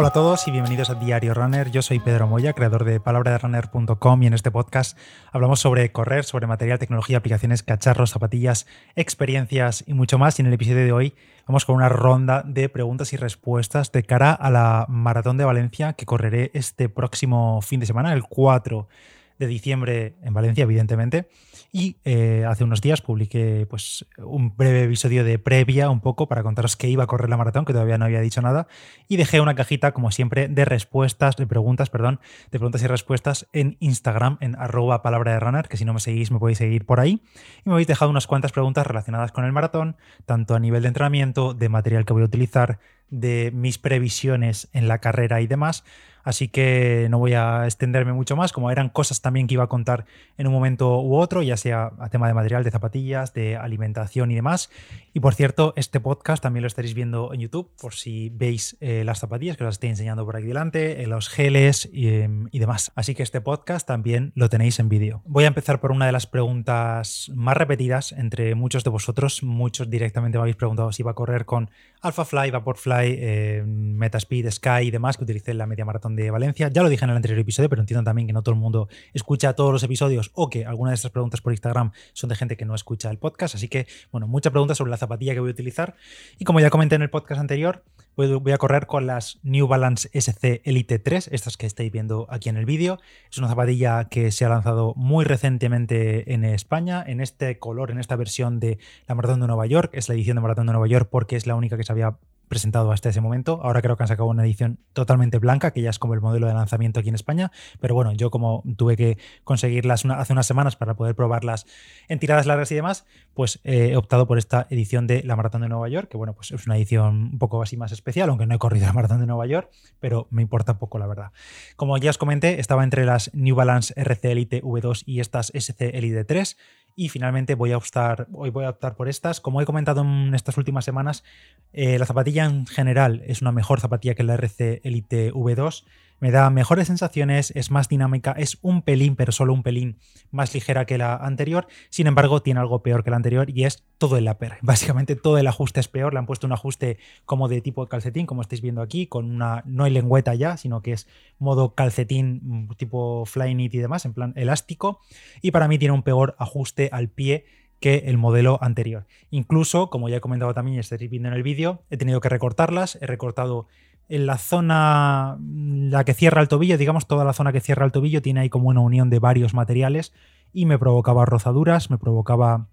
Hola a todos y bienvenidos a Diario Runner. Yo soy Pedro Moya, creador de palabraderunner.com y en este podcast hablamos sobre correr, sobre material, tecnología, aplicaciones, cacharros, zapatillas, experiencias y mucho más. Y en el episodio de hoy vamos con una ronda de preguntas y respuestas de cara a la Maratón de Valencia que correré este próximo fin de semana, el 4 de diciembre en Valencia, evidentemente. Y eh, hace unos días publiqué pues, un breve episodio de previa, un poco, para contaros que iba a correr la maratón, que todavía no había dicho nada. Y dejé una cajita, como siempre, de respuestas, de preguntas, perdón, de preguntas y respuestas en Instagram, en arroba palabra de runner, que si no me seguís, me podéis seguir por ahí. Y me habéis dejado unas cuantas preguntas relacionadas con el maratón, tanto a nivel de entrenamiento, de material que voy a utilizar, de mis previsiones en la carrera y demás. Así que no voy a extenderme mucho más, como eran cosas también que iba a contar en un momento u otro, ya sea a tema de material, de zapatillas, de alimentación y demás. Y por cierto, este podcast también lo estaréis viendo en YouTube, por si veis eh, las zapatillas que os estoy enseñando por aquí delante, eh, los geles em, y, demás. Así que este podcast también lo tenéis en vídeo. Voy a empezar por una de las preguntas más repetidas entre muchos de vosotros. Muchos directamente me habéis preguntado si iba a correr con AlphaFly, Vaporfly, eh, Metaspeed, Sky y demás, que utilicé en la media maratón de Valencia. Ya lo dije en el anterior episodio, pero entiendo también que no todo el mundo escucha todos los episodios o que algunas de estas preguntas por Instagram son de gente que no escucha el podcast. Así que, bueno, muchas preguntas sobre la zapatilla que voy a utilizar. Y como ya comenté en el podcast anterior, voy a correr con las New Balance SC Elite 3, estas que estáis viendo aquí en el vídeo. Es una zapatilla que se ha lanzado muy recientemente en España, en este color, en esta versión de la Maratón de Nueva York. Es la edición de Maratón de Nueva York porque es la única que se había presentado hasta ese momento. Ahora creo que han sacado una edición totalmente blanca, que ya es como el modelo de lanzamiento aquí en España. Pero bueno, yo como tuve que conseguirlas hace unas semanas para poder probarlas en tiradas largas y demás, pues he optado por esta edición de la Maratón de Nueva York, que bueno, pues es una edición un poco así más especial, aunque no he corrido la Maratón de Nueva York, pero me importa poco la verdad. Como ya os comenté, estaba entre las New Balance RC Elite V2 y estas SC Elite 3 y finalmente voy a optar, hoy voy a optar por estas. Como he comentado en estas últimas semanas, eh, la zapatilla en general es una mejor zapatilla que la RC Elite V2 me da mejores sensaciones, es más dinámica, es un pelín, pero solo un pelín más ligera que la anterior. Sin embargo, tiene algo peor que la anterior y es todo el upper. Básicamente todo el ajuste es peor. Le han puesto un ajuste como de tipo calcetín, como estáis viendo aquí, con una no hay lengüeta ya, sino que es modo calcetín mm, tipo fly knit y demás, en plan elástico. Y para mí tiene un peor ajuste al pie que el modelo anterior. Incluso, como ya he comentado también y estáis viendo en el vídeo, he tenido que recortarlas, he recortado en la zona, la que cierra el tobillo, digamos, toda la zona que cierra el tobillo tiene ahí como una unión de varios materiales y me provocaba rozaduras, me provocaba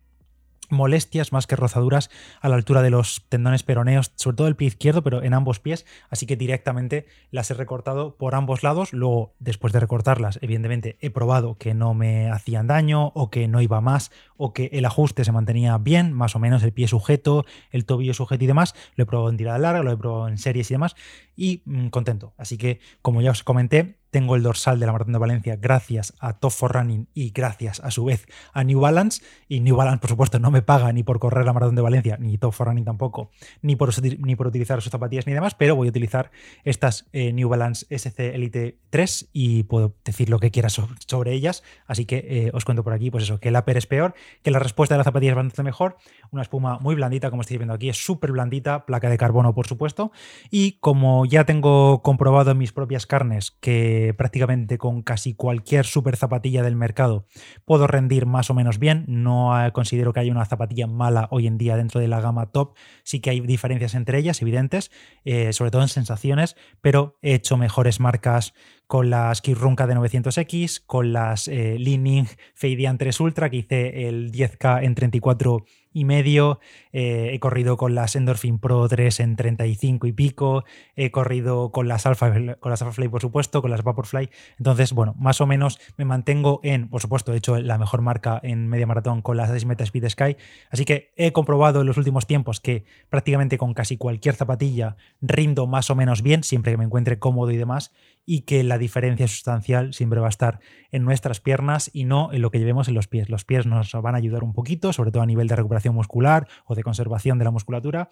molestias más que rozaduras a la altura de los tendones peroneos, sobre todo el pie izquierdo, pero en ambos pies, así que directamente las he recortado por ambos lados. Luego, después de recortarlas, evidentemente he probado que no me hacían daño o que no iba más o que el ajuste se mantenía bien, más o menos el pie sujeto, el tobillo sujeto y demás. Lo he probado en tirada larga, lo he probado en series y demás y mm, contento. Así que, como ya os comenté, tengo el dorsal de la Maratón de Valencia gracias a Top for Running y gracias a su vez a New Balance. Y New Balance, por supuesto, no me paga ni por correr la Maratón de Valencia, ni Top for Running tampoco, ni por, ni por utilizar sus zapatillas ni demás, pero voy a utilizar estas eh, New Balance SC Elite 3 y puedo decir lo que quiera sobre, ellas. Así que eh, os cuento por aquí, pues eso, que el upper es peor, que la respuesta de la zapatilla es bastante mejor. Una espuma muy blandita, como estáis viendo aquí, es súper blandita, placa de carbono, por supuesto. Y como ya tengo comprobado en mis propias carnes que prácticamente con casi cualquier super zapatilla del mercado puedo rendir más o menos bien. No considero que haya una zapatilla mala hoy en día dentro de la gama top. Sí que hay diferencias entre ellas, evidentes, eh, sobre todo en sensaciones, pero he hecho mejores marcas con las Kirunka de 900X, con las eh, Leaning Feidian 3 Ultra, que hice el 10K en 34 y medio, eh, he corrido con las Endorphin Pro 3 en 35 y pico, he corrido con las Alpha, con las Alpha por supuesto, con las Vaporfly. Entonces, bueno, más o menos me mantengo en, por supuesto, he hecho la mejor marca en media maratón con las 6 Meta Speed Sky. Así que he comprobado en los últimos tiempos que prácticamente con casi cualquier zapatilla rindo más o menos bien, siempre que me encuentre cómodo y demás y que la diferencia sustancial siempre va a estar en nuestras piernas y no en lo que llevemos en los pies. Los pies nos van a ayudar un poquito, sobre todo a nivel de recuperación muscular o de conservación de la musculatura,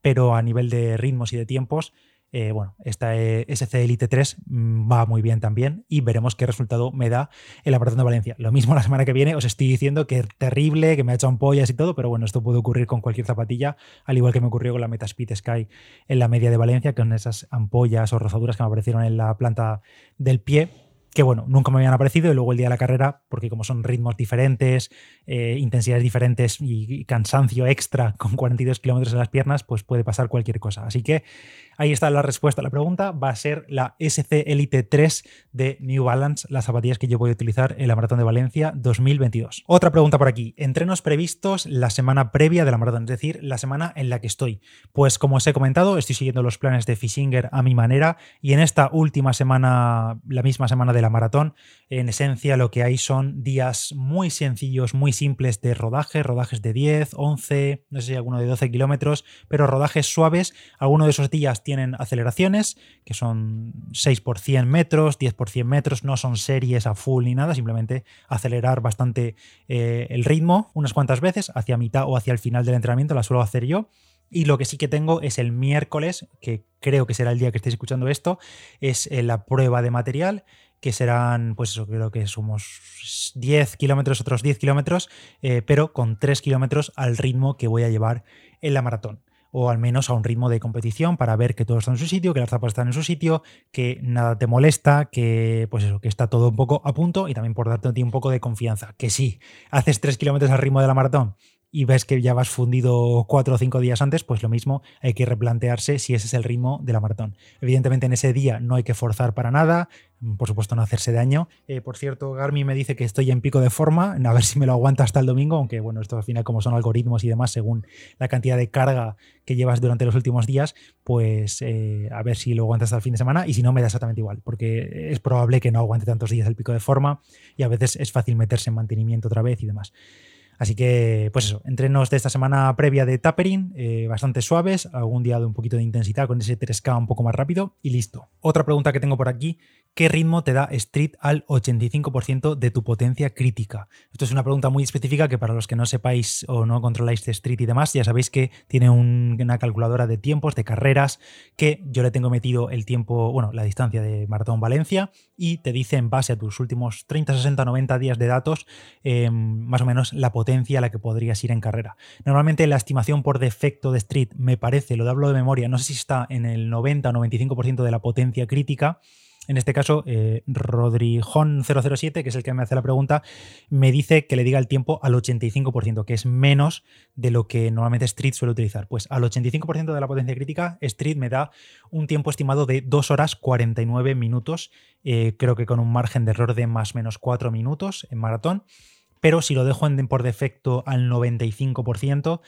pero a nivel de ritmos y de tiempos eh, bueno, esta eh, SC Elite 3 mm, va muy bien también y veremos qué resultado me da el maratón de Valencia. Lo mismo la semana que viene, os estoy diciendo que es terrible, que me ha hecho ampollas y todo, pero bueno, esto puede ocurrir con cualquier zapatilla, al igual que me ocurrió con la Metaspeed Sky en la media de Valencia, con esas ampollas o rozaduras que me aparecieron en la planta del pie que bueno, nunca me habían aparecido y luego el día de la carrera, porque como son ritmos diferentes, eh, intensidades diferentes y, cansancio extra con 42 kilómetros en las piernas, pues puede pasar cualquier cosa. Así que ahí está la respuesta a la pregunta. Va a ser la SC Elite 3 de New Balance, las zapatillas que yo voy a utilizar en la Maratón de Valencia 2022. Otra pregunta por aquí. Entrenos previstos la semana previa de la maratón, es decir, la semana en la que estoy. Pues como os he comentado, estoy siguiendo los planes de Fishinger a mi manera y en esta última semana, la misma semana de la maratón, en esencia lo que hay son días muy sencillos, muy simples de rodaje, rodajes de 10, 11, no sé si alguno de 12 kilómetros, pero rodajes suaves. Algunos de esos días tienen aceleraciones, que son 6 por 100 metros, 10 por 100 metros, no son series a full ni nada, simplemente acelerar bastante eh, el ritmo unas cuantas veces, hacia mitad o hacia el final del entrenamiento, la suelo hacer yo. Y lo que sí que tengo es el miércoles, que creo que será el día que estéis escuchando esto, es eh, la prueba de material que serán, pues eso, creo que somos 10 kilómetros, otros 10 kilómetros, eh, pero con 3 kilómetros al ritmo que voy a llevar en la maratón. O al menos a un ritmo de competición para ver que todo está en su sitio, que las zapas están en su sitio, que nada te molesta, que pues eso, que está todo un poco a punto y también por darte un poco de confianza. Que sí, haces 3 kilómetros al ritmo de la maratón y ves que ya vas fundido cuatro o cinco días antes, pues lo mismo hay que replantearse si ese es el ritmo de la maratón. Evidentemente en ese día no hay que forzar para nada, por supuesto no hacerse daño. Eh, por cierto, Garmin me dice que estoy en pico de forma, a ver si me lo aguanta hasta el domingo, aunque bueno, esto al final como son algoritmos y demás, según la cantidad de carga que llevas durante los últimos días, pues eh, a ver si lo aguanta hasta el fin de semana y si no me da exactamente igual, porque es probable que no aguante tantos días el pico de forma y a veces es fácil meterse en mantenimiento otra vez y demás. Así que, pues eso, entrenos de esta semana previa de tapering, eh, bastante suaves, algún día de un poquito de intensidad con ese 3K un poco más rápido y listo. Otra pregunta que tengo por aquí ¿Qué ritmo te da Street al 85% de tu potencia crítica? Esto es una pregunta muy específica que para los que no sepáis o no controláis de Street y demás, ya sabéis que tiene una calculadora de tiempos, de carreras, que yo le tengo metido el tiempo, bueno, la distancia de Maratón Valencia y te dice en base a tus últimos 30, 60, 90 días de datos, em, más o menos la potencia a la que podrías ir en carrera. Normalmente la estimación por defecto de Street me parece, lo hablo de memoria, no sé si está en el 90 o 95% de la potencia crítica en este caso, eh, Rodrijón007, que es el que me hace la pregunta, me dice que le diga el tiempo al 85%, que es menos de lo que normalmente Street suele utilizar. Pues al 85% de la potencia crítica, Street me da un tiempo estimado de 2 horas 49 minutos, eh, creo que con un margen de error de más o menos 4 minutos en maratón. Pero si lo dejo por defecto al 95%,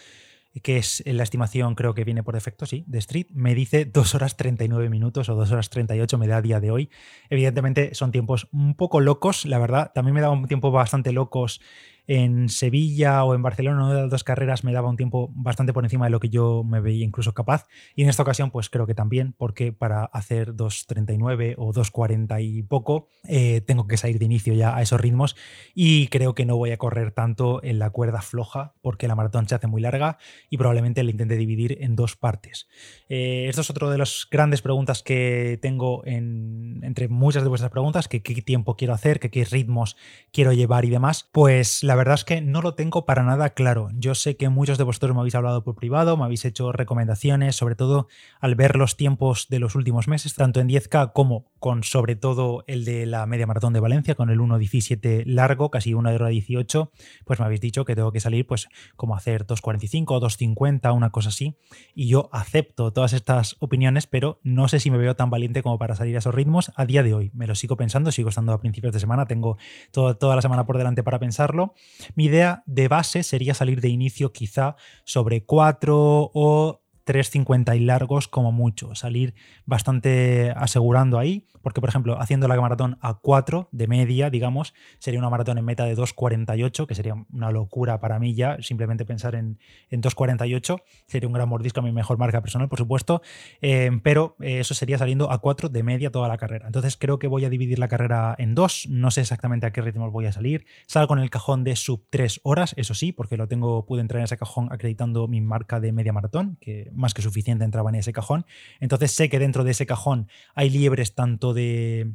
que es la estimación, creo que viene por defecto, sí, de Street, me dice 2 horas 39 minutos o 2 horas 38 me da a día de hoy. Evidentemente son tiempos un poco locos, la verdad. También me da un tiempo bastante locos en Sevilla o en Barcelona, una de las dos carreras me daba un tiempo bastante por encima de lo que yo me veía incluso capaz. Y en esta ocasión, pues creo que también, porque para hacer 2.39 o 2.40 y poco, eh, tengo que salir de inicio ya a esos ritmos. Y creo que no voy a correr tanto en la cuerda floja, porque la maratón se hace muy larga y probablemente la intente dividir en dos partes. Eh, esto es otro de las grandes preguntas que tengo entre muchas de vuestras preguntas, que qué tiempo quiero hacer, que qué ritmos quiero llevar y demás. Pues la verdad es que no lo tengo para nada claro. Yo sé que muchos de vosotros me habéis hablado por privado, me habéis hecho recomendaciones, sobre todo al ver los tiempos de los últimos meses, tanto en 10K como con sobre todo el de la media maratón de Valencia, con el 1.17 largo, casi una hora 18, pues me habéis dicho que tengo que salir pues como hacer 2.45 o 2.50, una cosa así. Y yo acepto todas estas opiniones, pero no sé si me veo tan valiente como para salir a esos ritmos a día de hoy. Me lo sigo pensando, sigo estando a principios de semana, tengo toda la semana por delante para pensarlo mi idea de base sería salir de inicio quizá sobre 4 o 3.50 y largos como mucho, salir bastante asegurando ahí, porque por ejemplo, haciendo la maratón a 4 de media, digamos, sería una maratón en meta de 2.48, que sería una locura para mí ya, simplemente pensar en, en 2.48, sería un gran mordisco a mi mejor marca personal, por supuesto, eh, pero eh, eso sería saliendo a 4 de media toda la carrera. Entonces creo que voy a dividir la carrera en dos, no sé exactamente a qué ritmo voy a salir, salgo en el cajón de sub 3 horas, eso sí, porque lo tengo, pude entrar en ese cajón acreditando mi marca de media maratón, que más que suficiente entraba en ese cajón. Entonces sé que dentro de ese cajón hay liebres tanto de,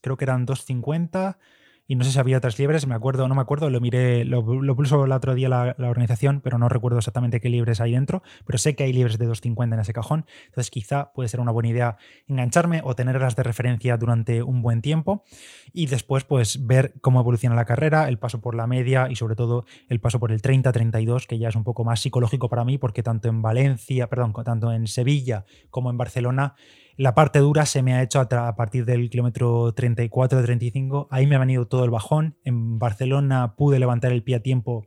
creo que eran 250 y no sé si había otras liebres, me acuerdo, no me acuerdo, lo miré, lo, puso el otro día la, organización, pero no recuerdo exactamente qué libres hay dentro, pero sé que hay libres de 250 en ese cajón, entonces quizá puede ser una buena idea engancharme o tenerlas de referencia durante un buen tiempo y después pues ver cómo evoluciona la carrera, el paso por la media y sobre todo el paso por el 30-32, que ya es un poco más psicológico para mí porque tanto en Valencia, perdón, tanto en Sevilla como en Barcelona la parte dura se me ha hecho a, partir del kilómetro 34-35. Ahí me ha venido todo el bajón. En Barcelona pude levantar el pie a tiempo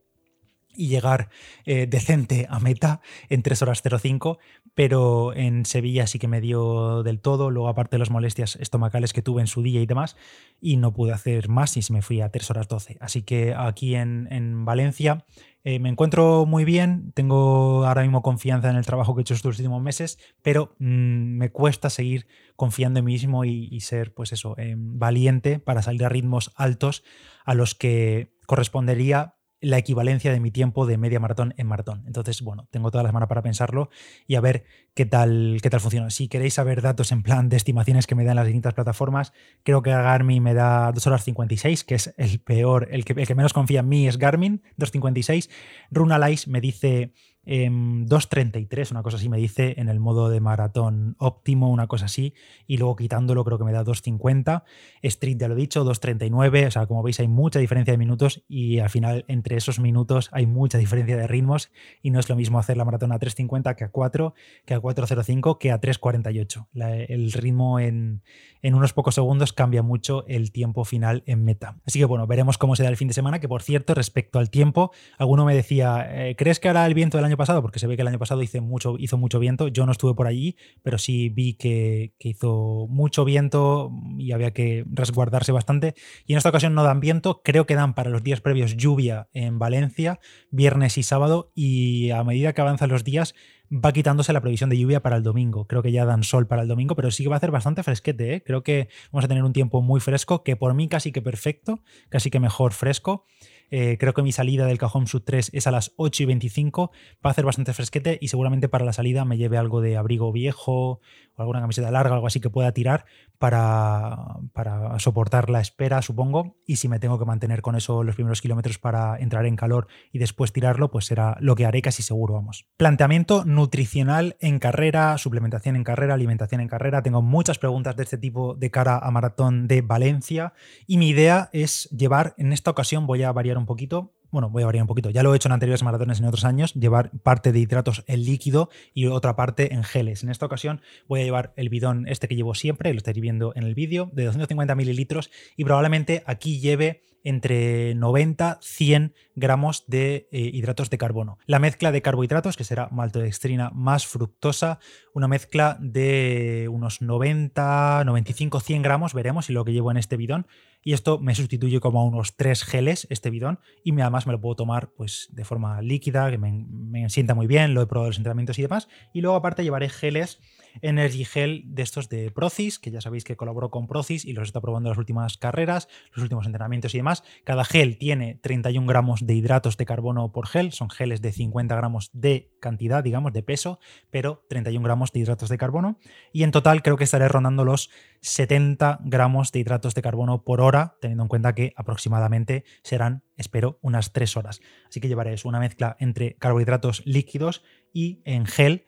y llegar eh, decente a meta en 3 horas 05, pero en Sevilla sí que me dio del todo, luego aparte de las molestias estomacales que tuve en su día y demás, y no pude hacer más y se me fui a 3 horas 12. Así que aquí en, en Valencia eh, me encuentro muy bien, tengo ahora mismo confianza en el trabajo que he hecho estos últimos meses, pero mm, me cuesta seguir confiando en mí mismo y, ser, pues eso, eh, valiente para salir a ritmos altos a los que correspondería la equivalencia de mi tiempo de media maratón en maratón. Entonces, bueno, tengo toda la semana para pensarlo y a ver qué tal, qué tal funciona. Si queréis saber datos en plan de estimaciones que me dan las distintas plataformas, creo que Garmin me da 2 horas 56, que es el peor, el que, el que menos confía en mí es Garmin, 2.56. Runalize me dice 2.33, em, una cosa así me dice, en el modo de maratón óptimo, una cosa así, y luego quitándolo creo que me da 2.50. Street, ya lo he dicho, 2.39, o sea, como veis hay mucha diferencia de minutos y al final entre esos minutos hay mucha diferencia de ritmos y no es lo mismo hacer la maratón a 3.50 que a 4, que a 4.05, que a 3.48. el ritmo en, unos pocos segundos cambia mucho el tiempo final en meta. Así que bueno, veremos cómo se da el fin de semana, que por cierto, respecto al tiempo, alguno me decía, eh, ¿crees que hará el viento del año pasado? Porque se ve que el año pasado hizo mucho, viento, yo no estuve por allí, pero sí vi que, que hizo mucho viento y había que resguardarse bastante. Y en esta ocasión no dan viento, creo que dan para los días previos lluvia en Valencia, viernes y sábado, y a medida que avanzan los días, va quitándose la previsión de lluvia para el domingo. Creo que ya dan sol para el domingo, pero sí que va a hacer bastante fresquete. ¿eh? Creo que vamos a tener un tiempo muy fresco, que por mí casi que perfecto, casi que mejor fresco. Eh, creo que mi salida del cajón sub 3 es a las 8 y 25. Va a hacer bastante fresquete y seguramente para la salida me lleve algo de abrigo viejo o alguna camiseta larga, algo así que pueda tirar para, para soportar la espera, supongo. Y si me tengo que mantener con eso los primeros kilómetros para entrar en calor y después tirarlo, pues será lo que haré casi seguro, vamos. Planteamiento nutricional en carrera, suplementación en carrera, alimentación en carrera. Tengo muchas preguntas de este tipo de cara a Maratón de Valencia y mi idea es llevar, en esta ocasión voy a variar un poquito, bueno, voy a variar un poquito, ya lo he hecho en anteriores maratones en otros años, llevar parte de hidratos en líquido y otra parte en geles. En esta ocasión voy a llevar el bidón este que llevo siempre, lo estáis viendo en el vídeo, de 250 mililitros y probablemente aquí lleve entre 90 100 gramos de eh, hidratos de carbono. La mezcla de carbohidratos, que será maltodextrina más fructosa, una mezcla de unos 90, 95, 100 gramos, veremos, y lo que llevo en este bidón. Y esto me sustituye como a unos 3 geles, este bidón, y además me lo puedo tomar pues, de forma líquida, que me, me sienta muy bien, lo he probado en los entrenamientos y demás. Y luego aparte llevaré geles Energy Gel de estos de Procis, que ya sabéis que colaboró con Procis y los está probando en las últimas carreras, los últimos entrenamientos y demás. Cada gel tiene 31 gramos de hidratos de carbono por gel, son geles de 50 gramos de cantidad, digamos, de peso, pero 31 gramos de hidratos de carbono. Y en total creo que estaré rondando los 70 gramos de hidratos de carbono por hora, teniendo en cuenta que aproximadamente serán, espero, unas 3 horas. Así que llevaré una mezcla entre carbohidratos líquidos y en gel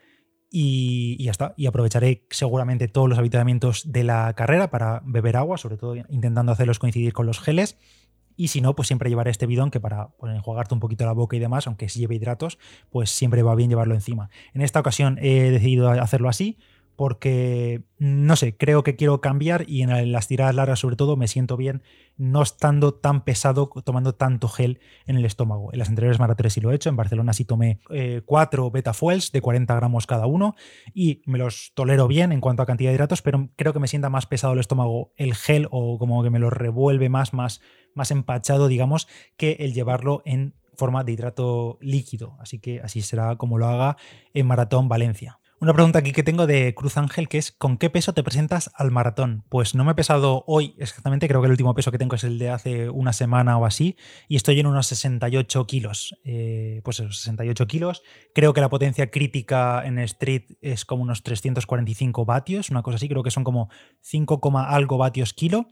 y, ya está. Y aprovecharé seguramente todos los habitamientos de la carrera para beber agua, sobre todo intentando hacerlos coincidir con los geles. Y si no, pues siempre llevaré este bidón que para pues, enjuagarte un poquito la boca y demás, aunque si lleve hidratos, pues siempre va bien llevarlo encima. En esta ocasión he decidido hacerlo así porque, no sé, creo que quiero cambiar y en las tiradas largas sobre todo me siento bien no estando tan pesado, tomando tanto gel en el estómago. En las anteriores maratones sí lo he hecho, en Barcelona sí tomé eh, cuatro beta fuels de 40 gramos cada uno y me los tolero bien en cuanto a cantidad de hidratos, pero creo que me sienta más pesado el estómago el gel o como que me lo revuelve más, más, más empachado, digamos, que el llevarlo en forma de hidrato líquido. Así que así será como lo haga en Maratón Valencia. Una pregunta aquí que tengo de Cruz Ángel que es ¿con qué peso te presentas al maratón? Pues no me he pesado hoy exactamente, creo que el último peso que tengo es el de hace una semana o así y estoy en unos 68 kilos. Eh, pues esos 68 kilos. Creo que la potencia crítica en street es como unos 345 vatios, una cosa así, creo que son como 5, algo vatios kilo.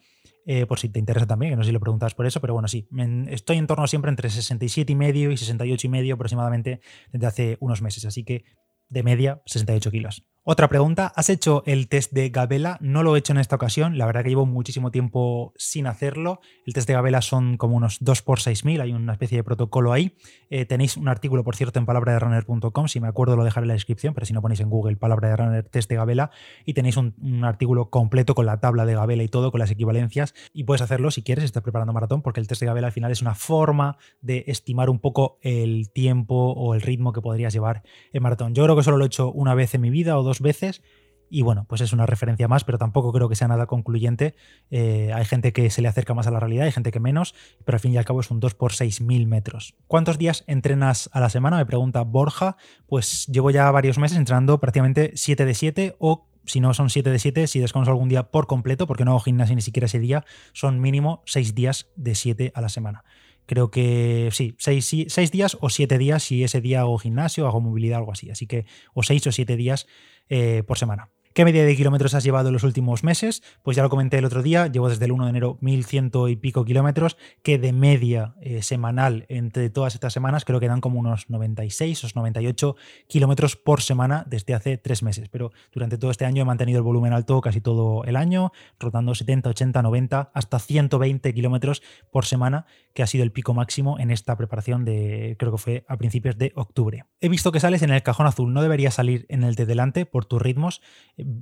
Eh, por si te interesa también, que no sé si lo preguntas por eso, pero bueno, sí, estoy en torno siempre entre 67 y medio y 68 y medio aproximadamente desde hace unos meses, así que de media 68 kilos. Otra pregunta, ¿has hecho el test de Gabela? No lo he hecho en esta ocasión, la verdad que llevo muchísimo tiempo sin hacerlo. El test de Gabela son como unos 2 por 6000 hay una especie de protocolo ahí. Eh, tenéis un artículo, por cierto, en palabraderunner.com, si me acuerdo lo dejaré en la descripción, pero si no ponéis en Google palabra de runner test de Gabela y tenéis un, artículo completo con la tabla de Gabela y todo, con las equivalencias y puedes hacerlo si quieres, si estás preparando maratón, porque el test de Gabela al final es una forma de estimar un poco el tiempo o el ritmo que podrías llevar en maratón. Yo creo que solo lo he hecho una vez en mi vida o dos veces. Y bueno, pues es una referencia más, pero tampoco creo que sea nada concluyente. Eh, hay gente que se le acerca más a la realidad, hay gente que menos, pero al fin y al cabo es un 2 por 6.000 metros. ¿Cuántos días entrenas a la semana? Me pregunta Borja. Pues llevo ya varios meses entrenando prácticamente 7 de 7 o si no son 7 de 7, si descanso algún día por completo, porque no hago gimnasia ni siquiera ese día, son mínimo 6 días de 7 a la semana. Creo que sí, seis, seis, días o siete días si ese día hago gimnasio, hago movilidad, algo así. Así que, o seis o siete días eh, por semana. ¿Qué media de kilómetros has llevado en los últimos meses? Pues ya lo comenté el otro día, llevo desde el 1 de enero 1100 y pico kilómetros, que de media eh, semanal entre todas estas semanas creo que dan como unos 96 o 98 kilómetros por semana desde hace tres meses. Pero durante todo este año he mantenido el volumen alto casi todo el año, rotando 70, 80, 90, hasta 120 kilómetros por semana, que ha sido el pico máximo en esta preparación de, creo que fue a principios de octubre. He visto que sales en el cajón azul, no debería salir en el de delante por tus ritmos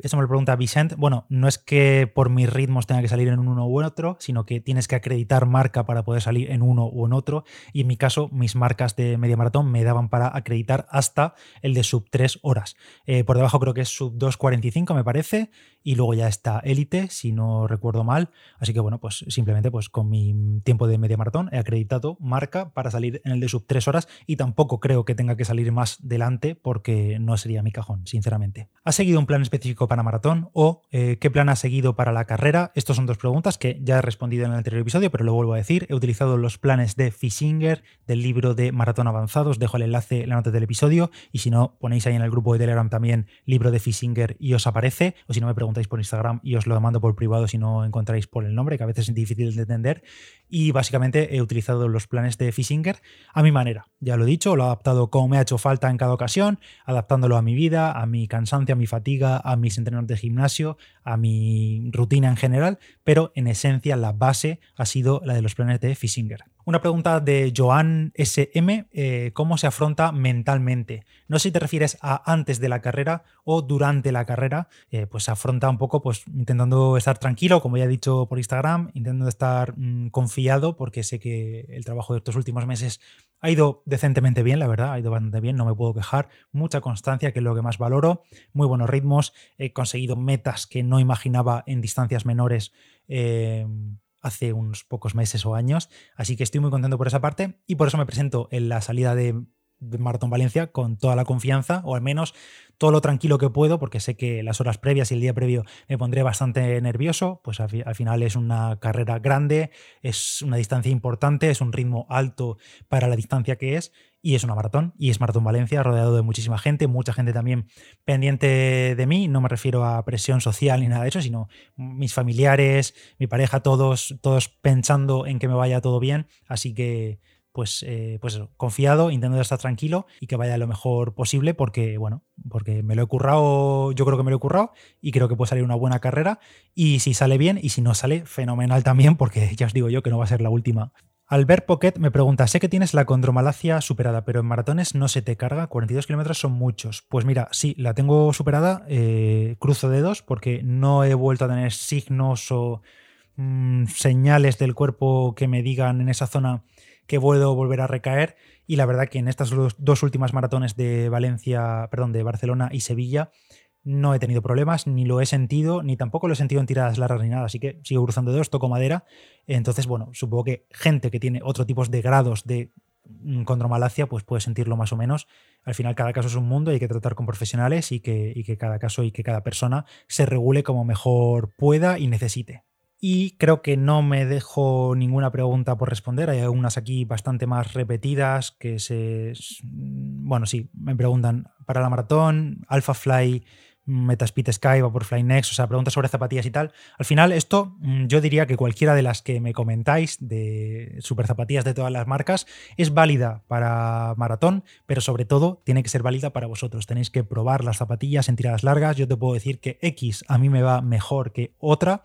eso me lo pregunta Vicent. Bueno, no es que por mis ritmos tenga que salir en uno u otro, sino que tienes que acreditar marca para poder salir en uno u en otro. Y en mi caso, mis marcas de media maratón me daban para acreditar hasta el de sub 3 horas. Eh, por debajo creo que es sub 2.45, me parece. Y luego ya está élite, si no recuerdo mal. Así que bueno, pues simplemente pues con mi tiempo de media maratón he acreditado marca para salir en el de sub 3 horas. Y tampoco creo que tenga que salir más delante porque no sería mi cajón, sinceramente. ¿Ha seguido un plan específico? para maratón o eh, qué plan ha seguido para la carrera? Estas son dos preguntas que ya he respondido en el anterior episodio, pero lo vuelvo a decir. He utilizado los planes de Fishinger del libro de Maratón Avanzados. Dejo el enlace en la nota del episodio y si no, ponéis ahí en el grupo de Telegram también libro de Fishinger y os aparece. O si no, me preguntáis por Instagram y os lo mando por privado si no encontráis por el nombre, que a veces es difícil de entender. Y básicamente he utilizado los planes de Fishinger a mi manera. Ya lo he dicho, lo he adaptado como me ha hecho falta en cada ocasión, adaptándolo a mi vida, a mi cansancio, a mi fatiga, a mis entrenadores de gimnasio, a mi rutina en general, pero en esencia la base ha sido la de los planes de Fishinger. Una pregunta de Joan SM, eh, ¿cómo se afronta mentalmente? No sé si te refieres a antes de la carrera o durante la carrera, eh, pues se afronta un poco pues intentando estar tranquilo, como ya he dicho por Instagram, intentando estar mm, confiado porque sé que el trabajo de estos últimos meses ha ido decentemente bien, la verdad, ha ido bastante bien, no me puedo quejar, mucha constancia, que es lo que más valoro, muy buenos ritmos, he conseguido metas que no imaginaba en distancias menores. Eh, hace unos pocos meses o años. Así que estoy muy contento por esa parte y por eso me presento en la salida de, Maratón Valencia con toda la confianza, o al menos todo lo tranquilo que puedo, porque sé que las horas previas y el día previo me pondré bastante nervioso, pues al, final es una carrera grande, es una distancia importante, es un ritmo alto para la distancia que es, y es una maratón, y es Maratón Valencia, rodeado de muchísima gente, mucha gente también pendiente de mí, no me refiero a presión social ni nada de eso, sino mis familiares, mi pareja, todos, todos pensando en que me vaya todo bien, así que pues, eh, pues confiado, intentando estar tranquilo y que vaya lo mejor posible porque, bueno, porque me lo he currado, yo creo que me lo he currado y creo que puede salir una buena carrera y si sale bien y si no sale, fenomenal también porque ya os digo yo que no va a ser la última Albert Pocket me pregunta, sé que tienes la condromalacia superada, pero en maratones no se te carga, 42 kilómetros son muchos. Pues mira, sí, la tengo superada, eh, cruzo dedos porque no he vuelto a tener signos o mm, señales del cuerpo que me digan en esa zona que puedo volver a recaer y la verdad que en estas dos últimas maratones de Valencia, perdón, de Barcelona y Sevilla no he tenido problemas, ni lo he sentido, ni tampoco lo he sentido en tiradas largas ni nada, así que sigo cruzando dedos, toco madera. Entonces, bueno, supongo que gente que tiene otro tipo de grados de contra malacia, pues puedes sentirlo más o menos. Al final cada caso es un mundo y hay que tratar con profesionales y que, y que cada caso y que cada persona se regule como mejor pueda y necesite. Y creo que no me dejo ninguna pregunta por responder. Hay algunas aquí bastante más repetidas que se... Bueno, sí, me preguntan para la maratón, Alpha Fly Metaspeed Sky, Vaporfly Next, o sea, preguntas sobre zapatillas y tal. Al final, esto mm, yo diría que cualquiera de las que me comentáis de super zapatillas de todas las marcas es válida para maratón, pero sobre todo tiene que ser válida para vosotros. Tenéis que probar las zapatillas en tiradas largas. Yo te puedo decir que X a mí me va mejor que otra,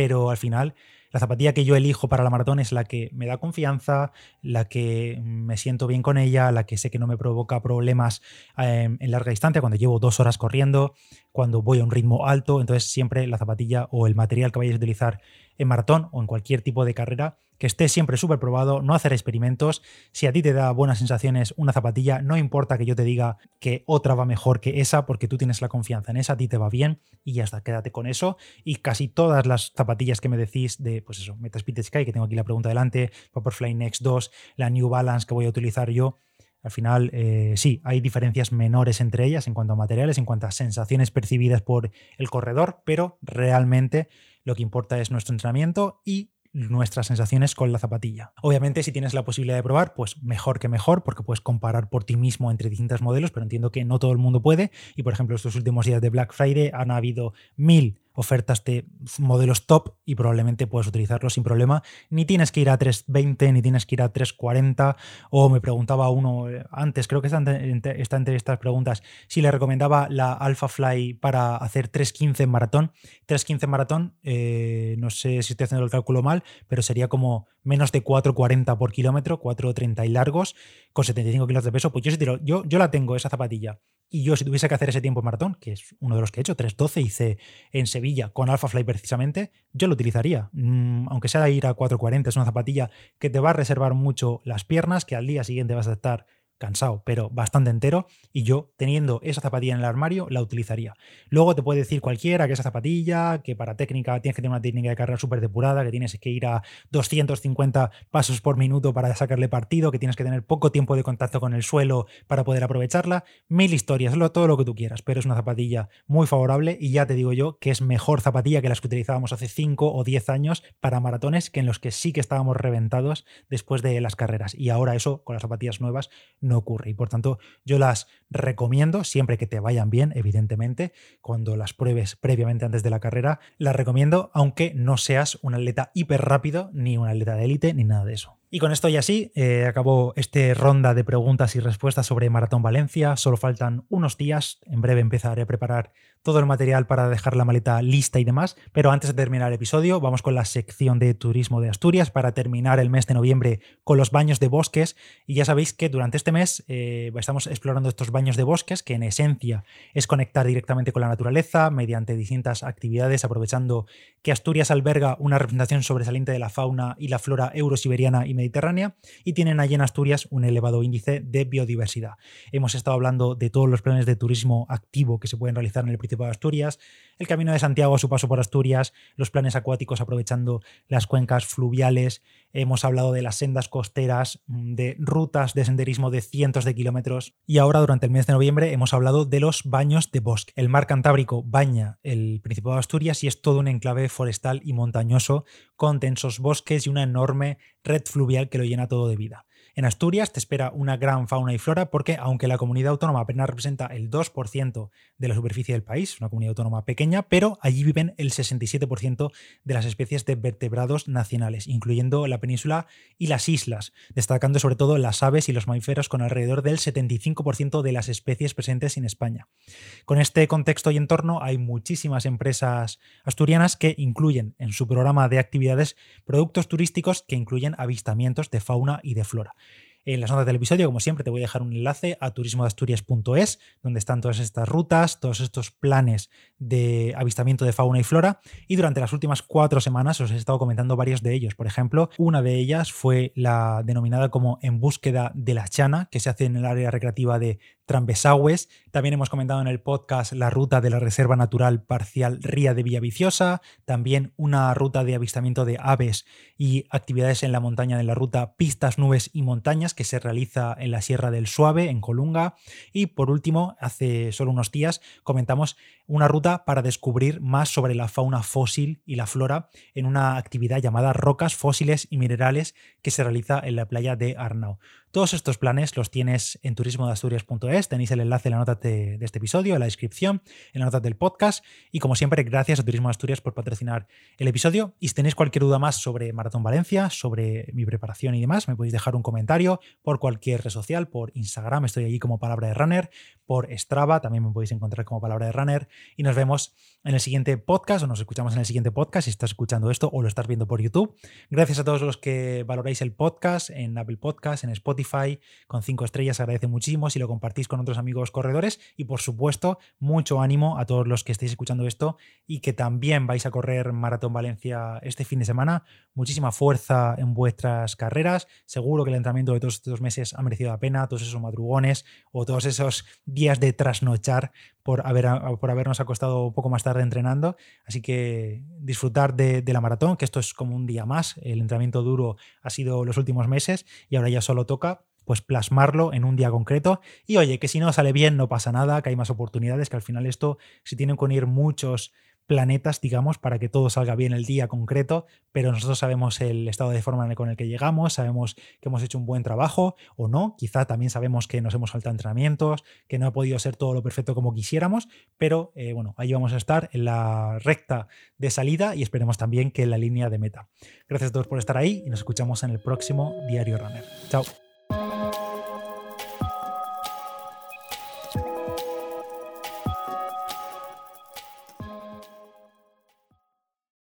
pero al final la zapatilla que yo elijo para la maratón es la que me da confianza, la que me siento bien con ella, la que sé que no me provoca problemas em, en larga distancia cuando llevo dos horas corriendo, cuando voy a un ritmo alto. Entonces siempre la zapatilla o el material que vayáis a utilizar en maratón o en cualquier tipo de carrera que esté siempre súper probado, no hacer experimentos. Si a ti te da buenas sensaciones una zapatilla, no importa que yo te diga que otra va mejor que esa, porque tú tienes la confianza en esa, a ti te va bien y ya está, quédate con eso. Y casi todas las zapatillas que me decís de, pues eso, Metaspeed Sky, que tengo aquí la pregunta delante, Vaporfly Next 2, la New Balance que voy a utilizar yo, al final, eh, sí, hay diferencias menores entre ellas en cuanto a materiales, en cuanto a sensaciones percibidas por el corredor, pero realmente lo que importa es nuestro entrenamiento y nuestras sensaciones con la zapatilla. Obviamente, si tienes la posibilidad de probar, pues mejor que mejor, porque puedes comparar por ti mismo entre distintos modelos, pero entiendo que no todo el mundo puede. Y por ejemplo, estos últimos días de Black Friday han habido mil ofertas de modelos top y probablemente puedes utilizarlos sin problema. Ni tienes que ir a 320, ni tienes que ir a 340. O me preguntaba uno eh, antes, creo que está entre, estas preguntas, si le recomendaba la Alpha Fly para hacer 315 en maratón. 315 en maratón, eh, no sé si estoy haciendo el cálculo mal, pero sería como menos de 440 por kilómetro, 430 y largos, con 75 kilos de peso. Pues yo, yo, yo la tengo, esa zapatilla. Y yo, si tuviese que hacer ese tiempo en maratón, que es uno de los que he hecho, 3.12 hice en Sevilla con Alpha Fly precisamente, yo lo utilizaría. Mm, aunque sea ir a 4.40, es una zapatilla que te va a reservar mucho las piernas, que al día siguiente vas a estar cansado, pero bastante entero, y yo, teniendo esa zapatilla en el armario, la utilizaría. Luego te puede decir cualquiera que esa zapatilla, que para técnica tienes que tener una técnica de carrera súper depurada, que tienes que ir a 250 pasos por minuto para sacarle partido, que tienes que tener poco tiempo de contacto con el suelo para poder aprovecharla. Mil historias, todo lo que tú quieras, pero es una zapatilla muy favorable y ya te digo yo que es mejor zapatilla que las que utilizábamos hace 5 o 10 años para maratones, que en los que sí que estábamos reventados después de las carreras. Y ahora eso, con las zapatillas nuevas, no ocurre. Y por tanto, yo las recomiendo siempre que te vayan bien, evidentemente, cuando las pruebes previamente antes de la carrera, las recomiendo, aunque no seas un atleta hiper rápido, ni un atleta de élite, ni nada de eso. Y con esto ya sí, eh, acabó este ronda de preguntas y respuestas sobre Maratón Valencia. Solo faltan unos días. En breve empezaré a preparar todo el material para dejar la maleta lista y demás. Pero antes de terminar el episodio, vamos con la sección de turismo de Asturias para terminar el mes de noviembre con los baños de bosques. Y ya sabéis que durante este mes eh, estamos explorando estos baños de bosques, que en esencia es conectar directamente con la naturaleza mediante distintas actividades, aprovechando que Asturias alberga una representación sobresaliente de la fauna y la flora eurosiberiana y mediterránea y tienen allí en Asturias un elevado índice de biodiversidad. Hemos estado hablando de todos los planes de turismo activo que se pueden realizar en el Principado de Asturias, el Camino de Santiago a su paso por Asturias, los planes acuáticos aprovechando las cuencas fluviales, hemos hablado de las sendas costeras, mm, de rutas de senderismo de cientos de kilómetros y ahora durante el mes de noviembre hemos hablado de los baños de bosque. El mar Cantábrico baña el Principado de Asturias y es todo un enclave forestal y montañoso con densos bosques y una enorme red fluvial que lo llena todo de vida. En Asturias te espera una gran fauna y flora porque, aunque la comunidad autónoma apenas representa el 2% de la superficie del país, una comunidad autónoma pequeña, pero allí viven el 67% de las especies de vertebrados nacionales, incluyendo la península y las islas, destacando sobre todo las aves y los mamíferos con alrededor del 75% de las especies presentes en España. Con este contexto y entorno hay muchísimas empresas asturianas que incluyen en su programa de actividades productos turísticos que incluyen avistamientos de fauna y de flora. En las notas del episodio, como siempre, te voy a dejar un enlace a turismodeasturias.es, donde están todas estas rutas, todos estos planes de avistamiento de fauna y flora. Y durante las últimas cuatro semanas os he estado comentando varios de ellos. Por ejemplo, una de ellas fue la denominada como En búsqueda de la chana, que se hace en el área recreativa de Trambesaues. También hemos comentado en el podcast la ruta de la Reserva Natural Parcial Ría de Villaviciosa, también una ruta de avistamiento de aves y actividades en la montaña de la ruta Pistas, Nubes y Montañas que se realiza en la Sierra del Suave, en Colunga. Y por último, hace solo unos días comentamos una ruta para descubrir más sobre la fauna fósil y la flora en una actividad llamada Rocas Fósiles y Minerales que se realiza en la playa de Arnau. Todos estos planes los tienes en turismodeasturias.es, tenéis el enlace en la nota de, este episodio, en la descripción, en la nota del podcast. Y como siempre, gracias a Turismo de Asturias por patrocinar el episodio. Y si tenéis cualquier duda más sobre Maratón Valencia, sobre mi preparación y demás, me podéis dejar un comentario por cualquier red social, por Instagram, estoy allí como Palabra de Runner, por Strava, también me podéis encontrar como Palabra de Runner. Y nos vemos en el siguiente podcast o nos escuchamos en el siguiente podcast si estás escuchando esto o lo estás viendo por YouTube. Gracias a todos los que valoráis el podcast en Apple Podcast, en Spotify con cinco estrellas, agradece muchísimo si lo compartís con otros amigos corredores y por supuesto mucho ánimo a todos los que estéis escuchando esto y que también vais a correr Maratón Valencia este fin de semana. Muchísima fuerza en vuestras carreras. Seguro que el entrenamiento de todos estos meses ha merecido la pena, todos esos madrugones o todos esos días de trasnochar por, haber, por habernos acostado un poco más tarde entrenando. Así que disfrutar de, de, la maratón, que esto es como un día más. El entrenamiento duro ha sido los últimos meses y ahora ya solo toca pues plasmarlo en un día concreto. Y oye, que si no sale bien no pasa nada, que hay más oportunidades, que al final esto, si tienen que unir muchos planetas, digamos, para que todo salga bien el día concreto, pero nosotros sabemos el estado de forma con el que llegamos, sabemos que hemos hecho un buen trabajo o no, quizá también sabemos que nos hemos saltado entrenamientos, que no ha podido ser todo lo perfecto como quisiéramos, pero eh, bueno, ahí vamos a estar en la recta de salida y esperemos también que en la línea de meta. Gracias a todos por estar ahí y nos escuchamos en el próximo Diario Runner. Chao.